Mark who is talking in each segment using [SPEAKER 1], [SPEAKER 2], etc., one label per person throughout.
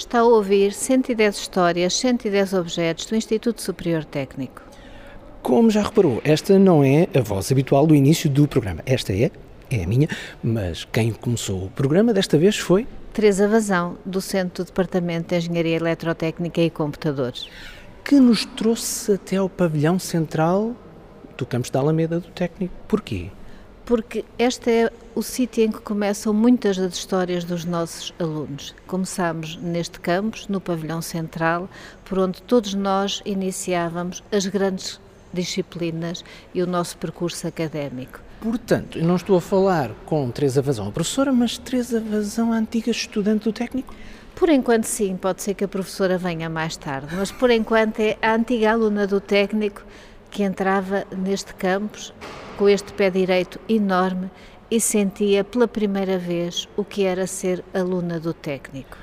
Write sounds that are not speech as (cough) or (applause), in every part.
[SPEAKER 1] Está a ouvir 110 histórias, 110 objetos do Instituto Superior Técnico.
[SPEAKER 2] Como já reparou, esta não é a voz habitual do início do programa. Esta é, é a minha, mas quem começou o programa desta vez foi.
[SPEAKER 1] Teresa Vazão, docente do Departamento de Engenharia Eletrotécnica e Computadores.
[SPEAKER 2] Que nos trouxe até ao pavilhão central do campus da Alameda do Técnico. Porquê?
[SPEAKER 1] Porque este é o sítio em que começam muitas das histórias dos nossos alunos. Começámos neste campus, no pavilhão central, por onde todos nós iniciávamos as grandes disciplinas e o nosso percurso académico.
[SPEAKER 2] Portanto, eu não estou a falar com Teresa Vazão, a professora, mas Teresa Vazão, a antiga estudante do técnico?
[SPEAKER 1] Por enquanto, sim, pode ser que a professora venha mais tarde, mas por enquanto é a antiga aluna do técnico que entrava neste campus com este pé direito enorme e sentia pela primeira vez o que era ser aluna do técnico.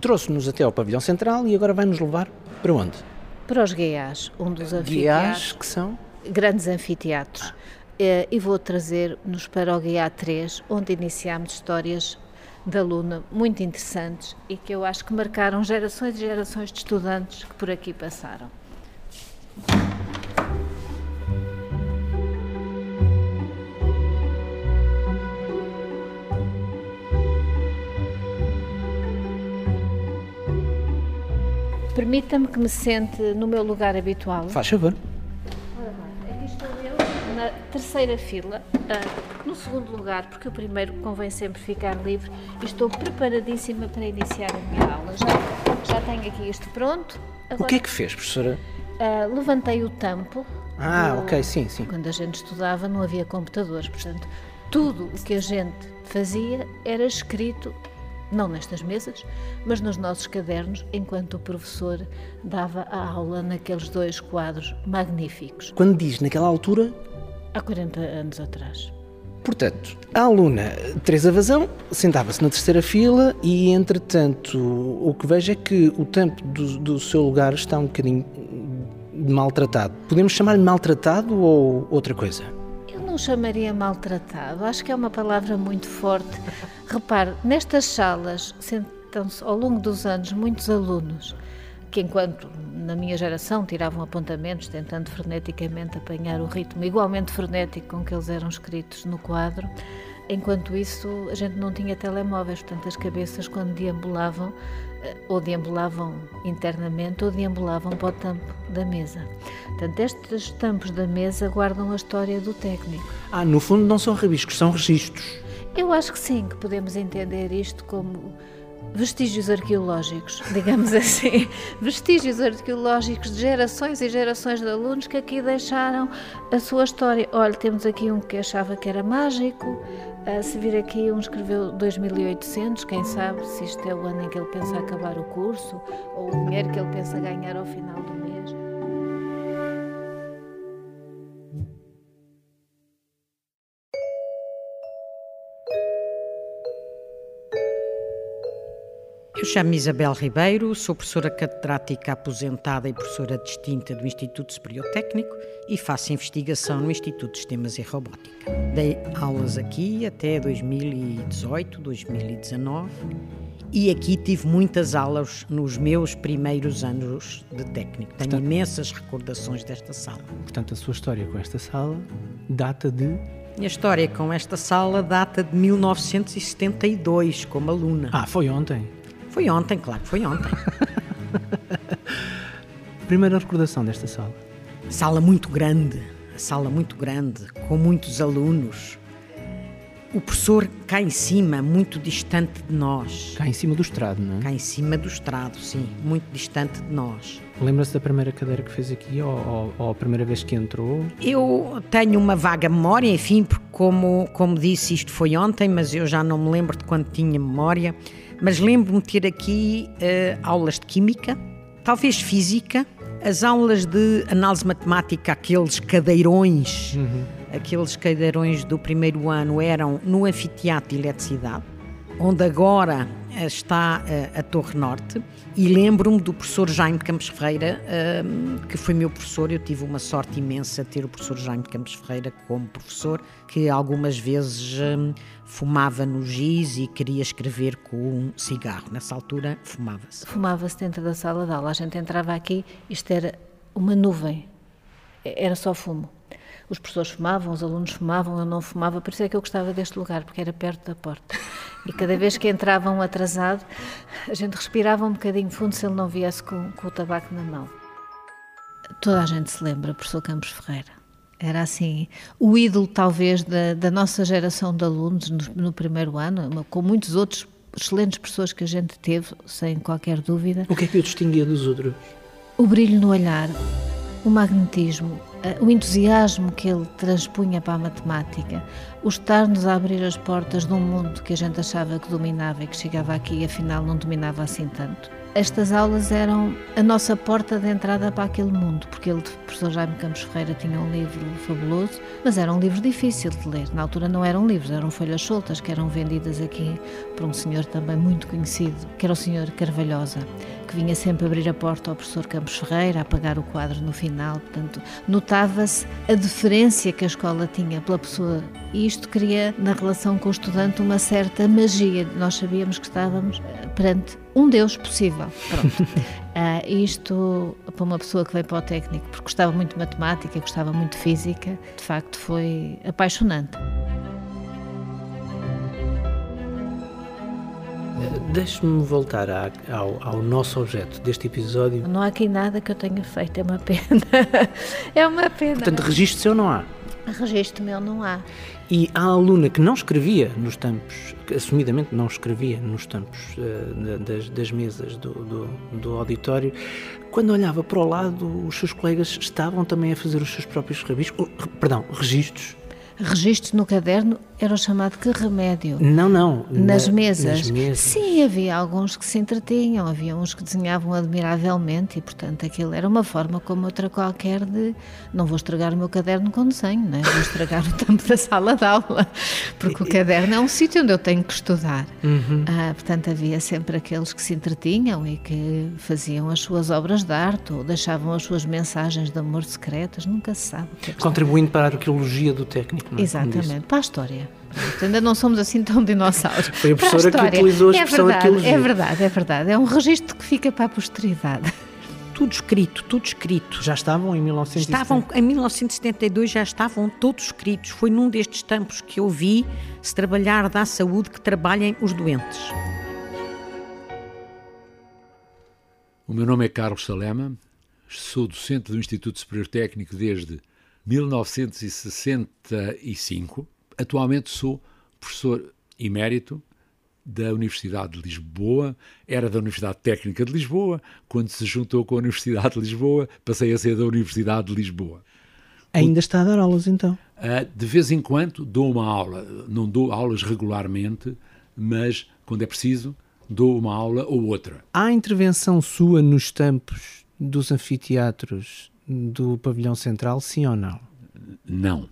[SPEAKER 2] Trouxe-nos até ao pavilhão central e agora vai nos levar para onde?
[SPEAKER 1] Para os guiás, um dos anfiteatros.
[SPEAKER 2] que são?
[SPEAKER 1] Grandes anfiteatros. Eh, e vou trazer-nos para o Guiá 3, onde iniciámos histórias de aluna muito interessantes e que eu acho que marcaram gerações e gerações de estudantes que por aqui passaram. Permita-me que me sente no meu lugar habitual.
[SPEAKER 2] Faz favor.
[SPEAKER 1] Aqui estou eu, na terceira fila, uh, no segundo lugar, porque o primeiro convém sempre ficar livre, estou preparadíssima para iniciar a minha aula. Já, já tenho aqui isto pronto.
[SPEAKER 2] Agora, o que é que fez, professora?
[SPEAKER 1] Uh, levantei o tampo.
[SPEAKER 2] Ah, do, ok, sim, sim.
[SPEAKER 1] Quando a gente estudava não havia computadores, portanto, tudo o que a gente fazia era escrito não nestas mesas, mas nos nossos cadernos, enquanto o professor dava a aula naqueles dois quadros magníficos.
[SPEAKER 2] Quando diz naquela altura?
[SPEAKER 1] Há 40 anos atrás.
[SPEAKER 2] Portanto, a aluna Teresa Vazão sentava-se na terceira fila e, entretanto, o que vejo é que o tempo do, do seu lugar está um bocadinho maltratado. Podemos chamar-lhe maltratado ou outra coisa?
[SPEAKER 1] Não chamaria maltratado, acho que é uma palavra muito forte. Repare, nestas salas sentam-se ao longo dos anos muitos alunos que, enquanto na minha geração tiravam apontamentos, tentando freneticamente apanhar o ritmo igualmente frenético com que eles eram escritos no quadro, enquanto isso a gente não tinha telemóveis, portanto as cabeças quando deambulavam eh, ou deambulavam internamente ou deambulavam para o tampo da mesa. Portanto, estes tampos da mesa guardam a história do técnico.
[SPEAKER 2] Ah, no fundo não são rabiscos, são registros.
[SPEAKER 1] Eu acho que sim, que podemos entender isto como vestígios arqueológicos, (laughs) digamos assim, vestígios arqueológicos de gerações e gerações de alunos que aqui deixaram a sua história. Olha, temos aqui um que achava que era mágico, uh, se vir aqui um escreveu 2800, quem sabe se isto é o ano em que ele pensa acabar o curso ou o dinheiro que ele pensa ganhar ao final do mês.
[SPEAKER 3] Eu chamo-me Isabel Ribeiro, sou professora catedrática aposentada e professora distinta do Instituto Superior Técnico e faço investigação no Instituto de Sistemas e Robótica. Dei aulas aqui até 2018, 2019 e aqui tive muitas aulas nos meus primeiros anos de técnico. Tenho portanto, imensas recordações desta sala.
[SPEAKER 2] Portanto, a sua história com esta sala data de
[SPEAKER 3] minha história com esta sala data de 1972, como aluna.
[SPEAKER 2] Ah, foi ontem?
[SPEAKER 3] Foi ontem, claro, foi ontem. (laughs)
[SPEAKER 2] Primeira recordação desta sala?
[SPEAKER 3] Sala muito grande, sala muito grande, com muitos alunos. O professor cá em cima, muito distante de nós.
[SPEAKER 2] Cá em cima do estrado, não é?
[SPEAKER 3] Cá em cima do estrado, sim, muito distante de nós.
[SPEAKER 2] Lembra-se da primeira cadeira que fez aqui ou, ou, ou, a primeira vez que entrou?
[SPEAKER 3] Eu tenho uma vaga memória, enfim, porque como, como disse, isto foi ontem, mas eu já não me lembro de quando tinha memória. Mas lembro-me de ter aqui uh, aulas de Química, talvez Física, as aulas de análise matemática, aqueles cadeirões, uhum. aqueles cadeirões do primeiro ano eram no anfiteatro de eletricidade, onde agora eh, está eh, a Torre Norte, e lembro-me do professor Jaime Campos Ferreira, ehm, que foi meu professor. Eu tive uma sorte imensa de ter o professor Jaime Campos Ferreira como professor, que algumas vezes fumava no giz e queria escrever com um cigarro. Nessa altura, fumava-se.
[SPEAKER 1] Fumava-se dentro da sala de aula. A gente entrava aqui, isto era uma nuvem, era só fumo. Os professores fumavam, os alunos fumavam, eu não fumava, por isso é que eu gostava deste lugar, porque era perto da porta. E cada vez que entravam atrasado, a gente respirava um bocadinho fundo se ele não viesse com, com o tabaco na mão. Toda a gente se lembra, professor Campos Ferreira. Era assim, o ídolo talvez da, da nossa geração de alunos no, no primeiro ano, com muitos outros excelentes pessoas que a gente teve, sem qualquer dúvida.
[SPEAKER 2] O que é que o distinguia dos outros?
[SPEAKER 1] O brilho no olhar, o magnetismo, o entusiasmo que ele transpunha para a matemática, o estar-nos a abrir as portas de um mundo que a gente achava que dominava e que chegava aqui e afinal não dominava assim tanto. Estas aulas eram a nossa porta de entrada para aquele mundo, porque ele, o professor Jaime Campos Ferreira, tinha um livro fabuloso, mas era um livro difícil de ler. Na altura não eram livros, eram folhas soltas que eram vendidas aqui por um senhor também muito conhecido, que era o senhor Carvalhosa que vinha sempre abrir a porta ao professor Campos Ferreira, a apagar o quadro no final. Portanto, notava-se a deferência que a escola tinha pela pessoa e isto cria na relação com o estudante uma certa magia. Nós sabíamos que estávamos eh, perante um Deus possível. Pronto. uh, (laughs) isto, para uma pessoa que veio para o técnico, porque gostava muito de matemática, gostava muito de física, de facto foi apaixonante.
[SPEAKER 2] Deixe-me voltar a, ao, ao, nosso objeto deste episódio.
[SPEAKER 1] Não há aqui nada que eu tenha feito, é uma pena. (laughs) é uma pena.
[SPEAKER 2] Portanto, registro seu não há?
[SPEAKER 1] Registro meu não há.
[SPEAKER 2] E a aluna que não escrevia nos tampos, que assumidamente não escrevia nos tampos uh, das, das, mesas do, do, do, auditório, quando olhava para o lado, os seus colegas estavam também a fazer os seus próprios rabiscos, perdão, registros
[SPEAKER 1] registros no caderno era o chamado que remédio.
[SPEAKER 2] Não, não.
[SPEAKER 1] Nas, na, mesas.
[SPEAKER 2] nas mesas.
[SPEAKER 1] Sim, havia alguns que se entretinham, havia uns que desenhavam admiravelmente e, portanto, aquilo era uma forma como outra qualquer de não vou estragar o meu caderno com desenho, não é? vou estragar o tampo da sala de aula, porque o caderno é um sítio onde eu tenho que estudar.
[SPEAKER 2] Uhum.
[SPEAKER 1] Ah, portanto, havia sempre aqueles que se entretinham e que faziam as suas obras de arte ou deixavam as suas mensagens de amor secretas, nunca se sabe.
[SPEAKER 2] É Contribuindo para a arqueologia do técnico.
[SPEAKER 1] É? Exatamente, para a história. Ainda não somos assim tão dinossauros.
[SPEAKER 2] Foi a professora a que utilizou a expressão
[SPEAKER 1] é verdade, É verdade, é verdade. É um registro que fica para a posteridade.
[SPEAKER 3] Tudo escrito, tudo escrito.
[SPEAKER 2] Já estavam em 1972?
[SPEAKER 3] Estavam, em 1972 já estavam todos escritos. Foi num destes tempos que eu vi se trabalhar da saúde que trabalhem os doentes.
[SPEAKER 4] O meu nome é Carlos Salema, sou docente do Instituto Superior Técnico desde 1965. Atualmente sou professor emérito da Universidade de Lisboa, era da Universidade Técnica de Lisboa, quando se juntou com a Universidade de Lisboa, passei a ser da Universidade de Lisboa.
[SPEAKER 2] Ainda está a dar aulas então?
[SPEAKER 4] Uh, de vez em quando dou uma aula, não dou aulas regularmente, mas quando é preciso dou uma aula ou outra.
[SPEAKER 2] Há intervenção sua nos campos dos anfiteatros do pavilhão central, sim ou não?
[SPEAKER 4] Não.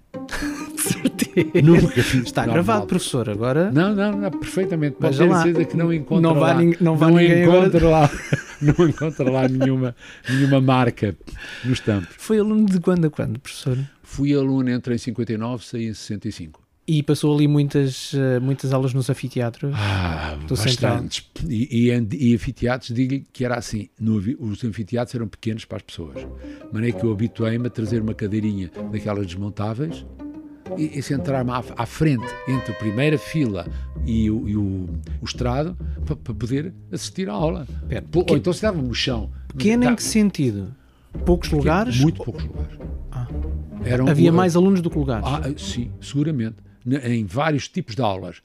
[SPEAKER 2] Certeza.
[SPEAKER 4] Nunca fiz.
[SPEAKER 2] Está gravado, professor, agora.
[SPEAKER 4] Não, não, não perfeitamente. Pode ter certeza que não encontra
[SPEAKER 2] não
[SPEAKER 4] lá.
[SPEAKER 2] Não, vai
[SPEAKER 4] não
[SPEAKER 2] encontra
[SPEAKER 4] lá. (laughs) Não encontra lá nenhuma, nenhuma marca nos tampos.
[SPEAKER 2] Foi aluno de quando a quando, professor?
[SPEAKER 4] Fui aluno entre em 59 e saí em 65.
[SPEAKER 2] E passou ali muitas, eh, muitas aulas nos anfiteatros
[SPEAKER 4] ah, do bastantes. E, e, e anfiteatros, digo que era assim, no, os anfiteatros eram pequenos para as pessoas. De maneira que eu habituei-me a trazer uma cadeirinha daquelas desmontáveis e, e sentar-me à, à, frente, entre a primeira fila e o, e o, o estrado, para, para, poder assistir à aula. Pera, Ou então se dava no chão.
[SPEAKER 2] Pequeno em que sentido? Poucos pequeno, lugares?
[SPEAKER 4] Muito poucos lugares.
[SPEAKER 2] Ah. Havia mais alunos do que lugares?
[SPEAKER 4] Ah, sim, seguramente em vários tipos de aulas.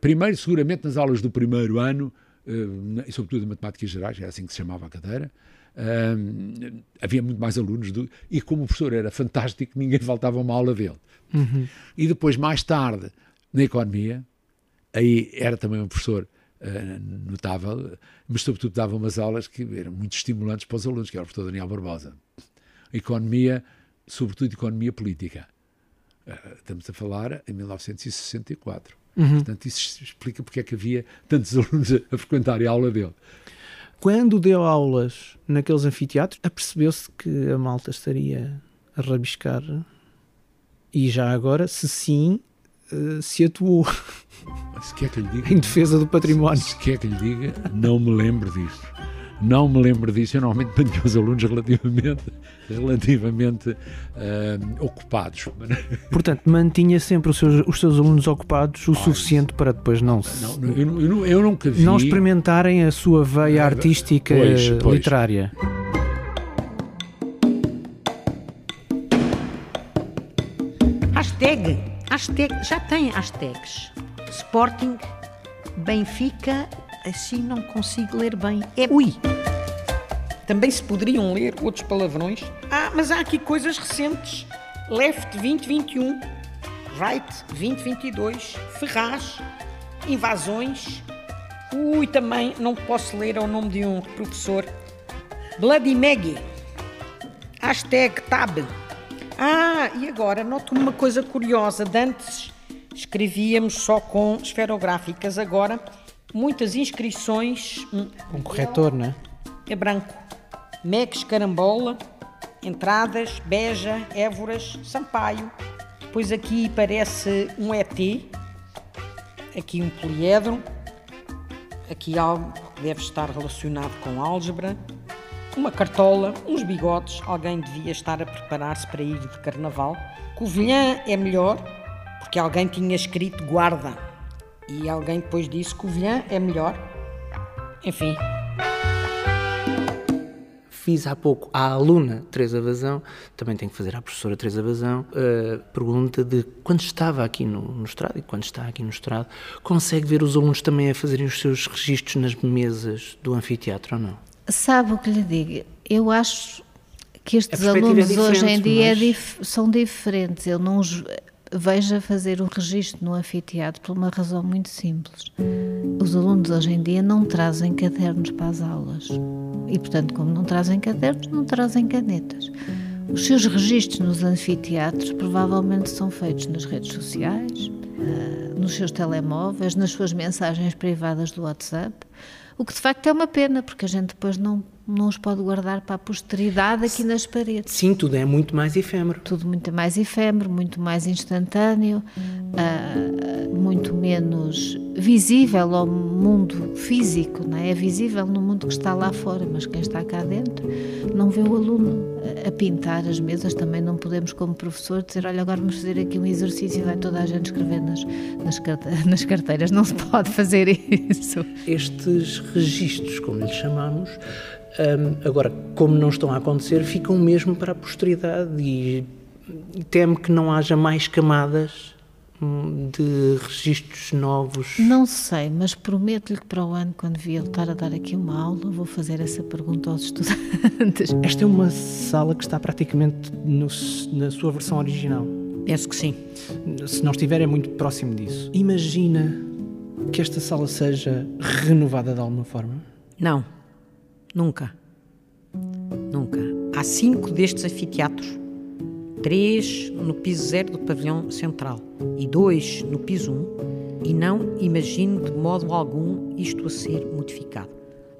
[SPEAKER 4] Primeiro, seguramente, nas aulas do primeiro ano, eh, e sobretudo em matemáticas gerais, era assim que se chamava a cadeira, um, havia muito mais alunos do, e como o professor era fantástico, ninguém faltava uma aula dele.
[SPEAKER 2] Uhum.
[SPEAKER 4] E depois, mais tarde, na economia, aí era também um professor uh, notável, mas sobretudo dava umas aulas que eram muito estimulantes para os alunos, que era o professor Daniel Barbosa. Economia, sobretudo economia política. Eh, estamos a falar em 1964. Uhum. Portanto, isso explica porque é que havia tantos (laughs) alunos a, a frequentar a aula dele.
[SPEAKER 2] Quando deu aulas naqueles anfiteatros, apercebeu-se que a malta estaria a rabiscar. E já agora, se sim, eh, se atuou
[SPEAKER 4] se quer que lhe diga,
[SPEAKER 2] em defesa do património.
[SPEAKER 4] Se quer que lhe diga, não me lembro disso. Não me lembro disso. Eu normalmente mantenho os alunos relativamente, relativamente uh, ocupados.
[SPEAKER 2] Portanto, mantinha sempre os seus, os seus alunos ocupados o suficiente para depois não se.
[SPEAKER 4] Não, eu, eu, eu, nunca vi.
[SPEAKER 2] Não experimentarem a sua veia artística pois, pois. literária.
[SPEAKER 3] Hashtag, hashtag, já tem hashtags. Sporting, Benfica, assim não consigo ler bem. É ui. Também se poderiam ler outros palavrões. Ah, mas há aqui coisas recentes. Left 2021, Right 2022, Ferraz, Invasões. Ui, também não posso ler é o nome de um professor. Bloody Maggie. Hashtag Tab. Ah, e agora noto uma coisa curiosa. De antes escrevíamos só com esferográficas, agora muitas inscrições.
[SPEAKER 2] Com corretor, não é?
[SPEAKER 3] É branco. Mex Carambola, Entradas, Beja, Évoras, Sampaio. Depois aqui parece um ET, aqui um poliedro, aqui algo que deve estar relacionado com álgebra, uma cartola, uns bigodes, alguém devia estar a preparar-se para ir de carnaval. Covilhã é melhor, porque alguém tinha escrito guarda e alguém depois disse Covilhã é melhor. Enfim.
[SPEAKER 2] Fiz há pouco à aluna Teresa Vazão, também tenho que fazer à professora Teresa Vazão, a pergunta de quando estava aqui no, no estrado e quando está aqui no estrado, consegue ver os alunos também a fazerem os seus registros nas mesas do anfiteatro ou não?
[SPEAKER 1] Sabe o que lhe digo? Eu acho que estes alunos é hoje em dia mas... dif são diferentes. Eu não os vejo fazer o registro no anfiteatro por uma razão muito simples. Os alunos hoje em dia não trazem cadernos para as aulas. E, portanto, como não trazem cadernos, não trazem canetas. Os seus registros nos anfiteatros provavelmente são feitos nas redes sociais, ah, nos seus telemóveis, nas suas mensagens privadas do WhatsApp, o que de facto é uma pena, porque a gente depois não não os pode guardar para a posteridade aqui nas paredes.
[SPEAKER 2] Sim, tudo é muito mais efêmero.
[SPEAKER 1] Tudo muito mais efêmero, muito mais instantâneo, uh, muito menos visível ao mundo físico, não é? É visível no mundo que está lá fora, mas quem está cá dentro não vê o aluno a pintar as mesas. Também não podemos, como professor, dizer: olha, agora vamos fazer aqui um exercício e vai toda a gente escrever nas, nas, (laughs) nas carteiras. Não se pode fazer (laughs) isso.
[SPEAKER 2] Estes registros, como lhe chamamos, um, agora, como não estão a acontecer, ficam mesmo para a posteridade e teme que não haja mais camadas hum, de registros novos?
[SPEAKER 1] Não sei, mas prometo-lhe que para o ano, quando vier estar a dar aqui uma aula, vou fazer essa pergunta aos estudantes. (laughs)
[SPEAKER 2] Esta é uma sala que está praticamente no, na sua versão original.
[SPEAKER 3] Penso que sim.
[SPEAKER 2] Se não estiver, é muito próximo disso. Imagina que esta sala seja renovada de alguma forma?
[SPEAKER 3] Não. Nunca. Nunca. Há cinco destes anfiteatros. Três no piso zero do pavilhão central e dois no piso um, e não imagino de modo algum isto a ser modificado.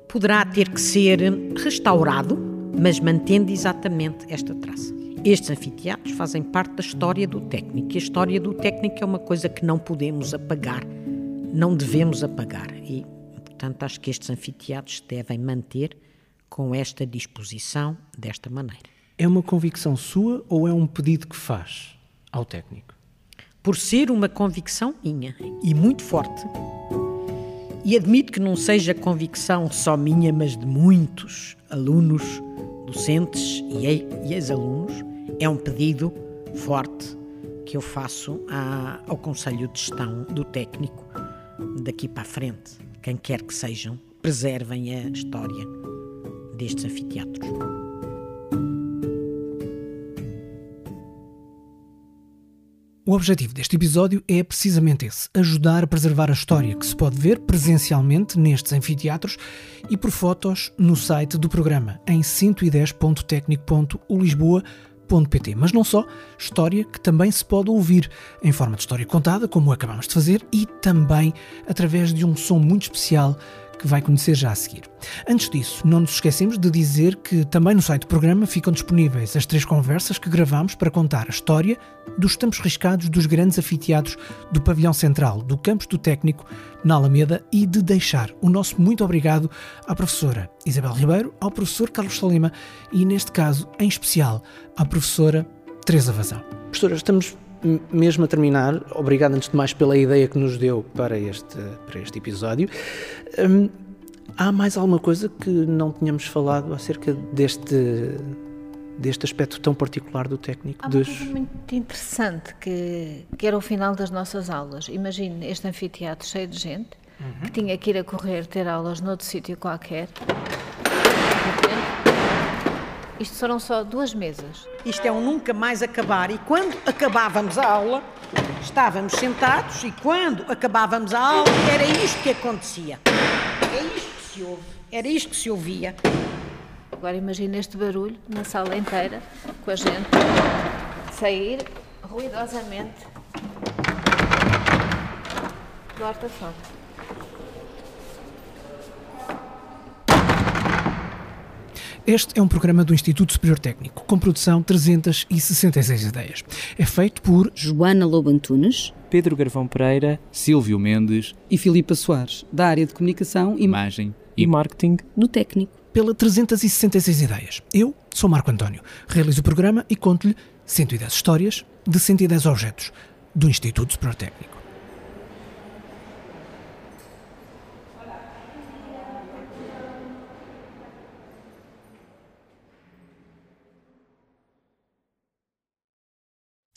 [SPEAKER 3] Poderá ter que ser restaurado, mas mantendo exatamente esta traça. Estes anfiteatros fazem parte da história do técnico, e a história do técnico é uma coisa que não podemos apagar, não devemos apagar. E Portanto, acho que estes anfiteatros devem manter com esta disposição desta maneira.
[SPEAKER 2] É uma convicção sua ou é um pedido que faz ao técnico?
[SPEAKER 3] Por ser uma convicção minha e muito forte, e admito que não seja convicção só minha, mas de muitos alunos, docentes e ex-alunos, é um pedido forte que eu faço ao Conselho de Gestão do Técnico daqui para a frente quem quer que sejam, preservem a história destes anfiteatros.
[SPEAKER 2] O objetivo deste episódio é precisamente esse: ajudar a preservar a história que se pode ver presencialmente nestes anfiteatros e por fotos no site do programa em 110.tecnico.ulisboa.com Mas não só, história que também se pode ouvir em forma de história contada, como acabamos de fazer, e também através de um som muito especial que vai conhecer já a seguir. Antes disso, não nos esquecemos de dizer que também no site do programa ficam disponíveis as três conversas que gravamos para contar a história dos tempos riscados dos grandes anfiteatros do pavilhão central do campus do técnico na Alameda e de deixar o nosso muito obrigado à professora Isabel Ribeiro, ao professor Carlos Salima e, neste caso, em especial, à professora Teresa Vazão. Professora, estamos mesmo a terminar, obrigado antes de mais pela ideia que nos deu para este, para este episódio. Hum, há mais alguma coisa que não tínhamos falado acerca deste, deste aspecto tão particular do técnico?
[SPEAKER 1] Há uma dos... coisa muito interessante que, que era o final das nossas aulas. Imagine este anfiteatro cheio de gente uhum. que tinha que ir a correr ter aulas noutro sítio qualquer. Isto foram só duas mesas.
[SPEAKER 3] Isto é um nunca mais acabar. E quando acabávamos a aula, estávamos sentados e quando acabávamos a aula, era isto que acontecia. É isto que se ouve. Era isto que se ouvia.
[SPEAKER 1] Agora imagina este barulho na sala inteira, com a gente sair ruidosamente do horta-fora.
[SPEAKER 2] Este é um programa do Instituto Superior Técnico, com produção 366 ideias. É feito por
[SPEAKER 5] Joana Lobo Antunes,
[SPEAKER 6] Pedro Garvão Pereira, Silvio Mendes
[SPEAKER 5] e Filipa Soares, da área de comunicação,
[SPEAKER 6] imagem e marketing
[SPEAKER 5] no técnico.
[SPEAKER 2] Pela 366 ideias. Eu sou Marco António, realizo o programa e conto-lhe 110 histórias de 110 objetos do Instituto Superior Técnico.